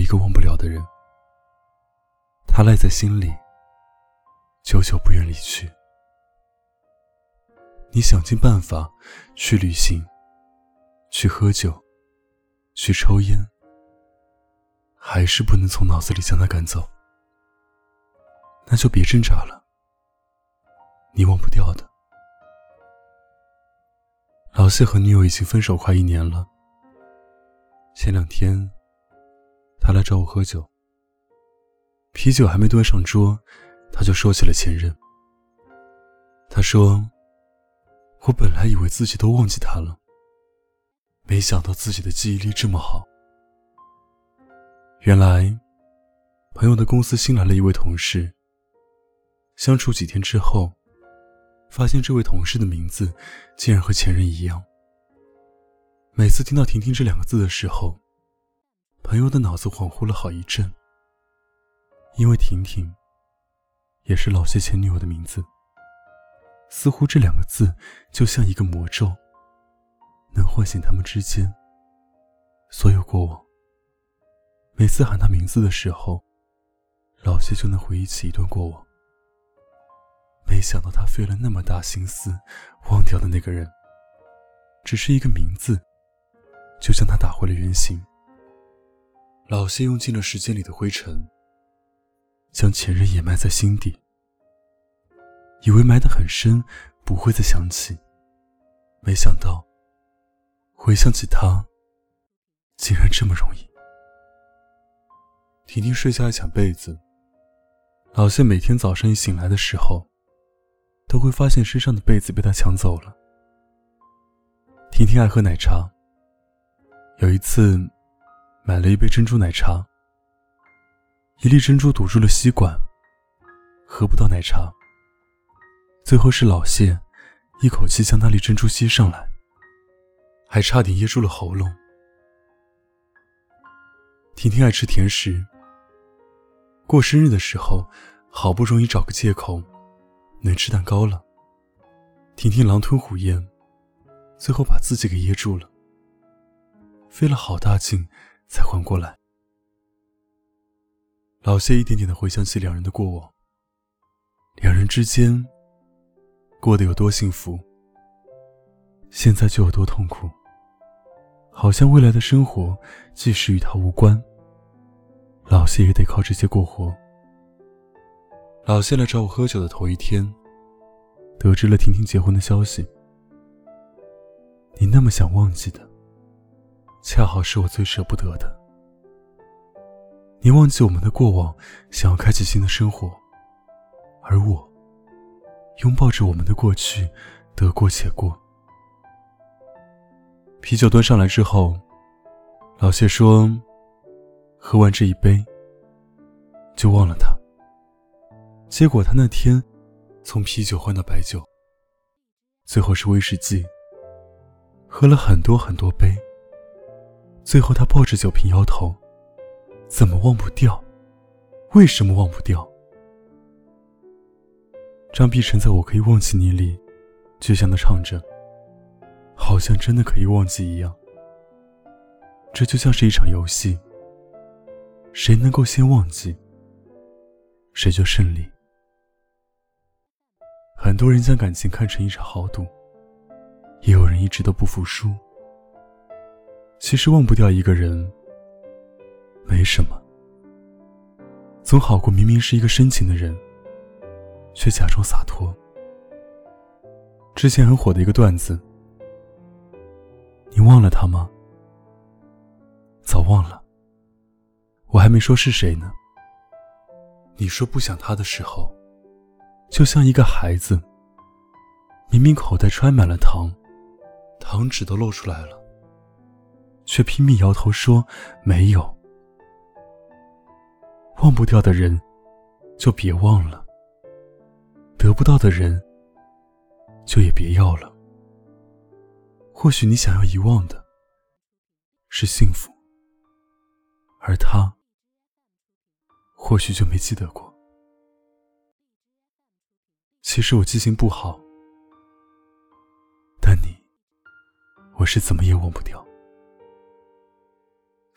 一个忘不了的人，他赖在心里，久久不愿离去。你想尽办法去旅行，去喝酒，去抽烟，还是不能从脑子里将他赶走。那就别挣扎了，你忘不掉的。老谢和女友已经分手快一年了。前两天，他来找我喝酒，啤酒还没端上桌，他就说起了前任。他说：“我本来以为自己都忘记他了，没想到自己的记忆力这么好。原来，朋友的公司新来了一位同事。相处几天之后。”发现这位同事的名字竟然和前任一样。每次听到“婷婷”这两个字的时候，朋友的脑子恍惚了好一阵。因为婷婷也是老谢前女友的名字，似乎这两个字就像一个魔咒，能唤醒他们之间所有过往。每次喊他名字的时候，老谢就能回忆起一段过往。没想到他费了那么大心思，忘掉的那个人，只是一个名字，就将他打回了原形。老谢用尽了时间里的灰尘，将前任掩埋在心底，以为埋得很深，不会再想起。没想到，回想起他，竟然这么容易。婷婷睡下来抢被子，老谢每天早上一醒来的时候。都会发现身上的被子被他抢走了。婷婷爱喝奶茶。有一次，买了一杯珍珠奶茶，一粒珍珠堵住了吸管，喝不到奶茶。最后是老谢一口气将那粒珍珠吸上来，还差点噎住了喉咙。婷婷爱吃甜食，过生日的时候，好不容易找个借口。能吃蛋糕了。婷婷狼吞虎咽，最后把自己给噎住了，费了好大劲才缓过来。老谢一点点的回想起两人的过往，两人之间过得有多幸福，现在就有多痛苦。好像未来的生活即使与他无关，老谢也得靠这些过活。老谢来找我喝酒的头一天，得知了婷婷结婚的消息。你那么想忘记的，恰好是我最舍不得的。你忘记我们的过往，想要开启新的生活，而我拥抱着我们的过去，得过且过。啤酒端上来之后，老谢说：“喝完这一杯，就忘了他。”结果他那天从啤酒换到白酒，最后是威士忌，喝了很多很多杯。最后他抱着酒瓶摇头，怎么忘不掉？为什么忘不掉？张碧晨在我可以忘记你里，倔强的唱着，好像真的可以忘记一样。这就像是一场游戏，谁能够先忘记，谁就胜利。很多人将感情看成一场豪赌，也有人一直都不服输。其实忘不掉一个人，没什么，总好过明明是一个深情的人，却假装洒脱。之前很火的一个段子，你忘了他吗？早忘了。我还没说是谁呢。你说不想他的时候。就像一个孩子，明明口袋揣满了糖，糖纸都露出来了，却拼命摇头说没有。忘不掉的人，就别忘了；得不到的人，就也别要了。或许你想要遗忘的，是幸福，而他，或许就没记得过。其实我记性不好，但你，我是怎么也忘不掉。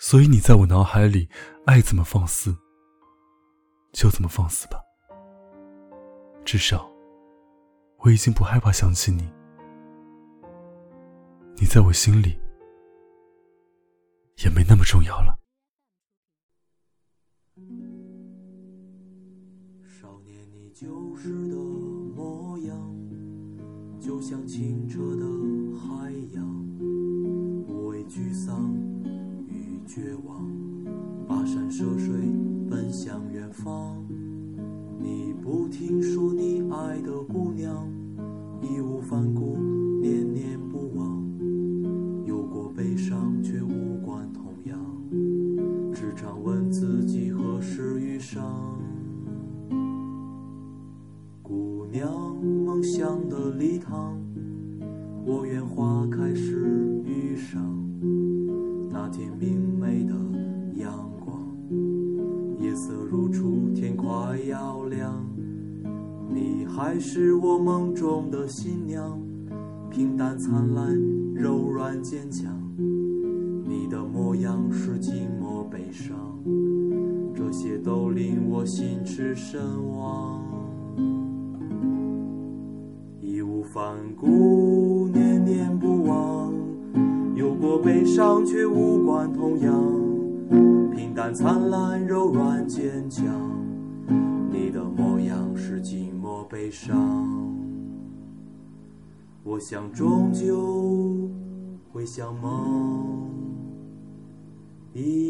所以你在我脑海里，爱怎么放肆就怎么放肆吧。至少，我已经不害怕想起你。你在我心里，也没那么重要了。少年，你旧时的模样，就像清澈的跋山涉水奔向远方。你不听说你爱的姑娘，义无反顾，念念不忘。有过悲伤，却无关痛痒，只常问自己何时遇上。姑娘，梦想的礼堂，我愿花开时遇上。那天明媚的天快要亮。你还是我梦中的新娘，平淡灿烂，柔软坚强。你的模样是寂寞悲伤，这些都令我心驰神往。义无反顾，念念不忘，有过悲伤，却无关痛痒。平淡灿烂，柔软坚强。寂寞悲伤，我想终究会像梦一。